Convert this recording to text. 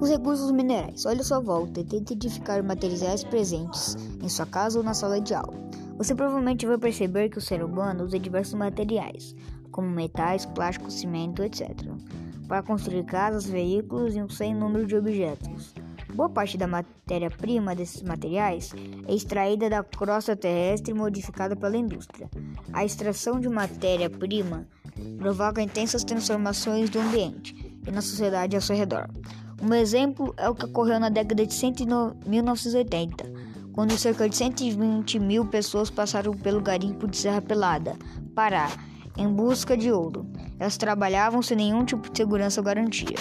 Os recursos minerais. Olhe sua volta e tente identificar materiais presentes em sua casa ou na sala de aula. Você provavelmente vai perceber que o ser humano usa diversos materiais, como metais, plástico, cimento, etc., para construir casas, veículos e um sem número de objetos. Boa parte da matéria-prima desses materiais é extraída da crosta terrestre modificada pela indústria. A extração de matéria-prima provoca intensas transformações do ambiente e na sociedade ao seu redor. Um exemplo é o que ocorreu na década de 1980, quando cerca de 120 mil pessoas passaram pelo garimpo de Serra Pelada, Pará, em busca de ouro. Elas trabalhavam sem nenhum tipo de segurança ou garantia.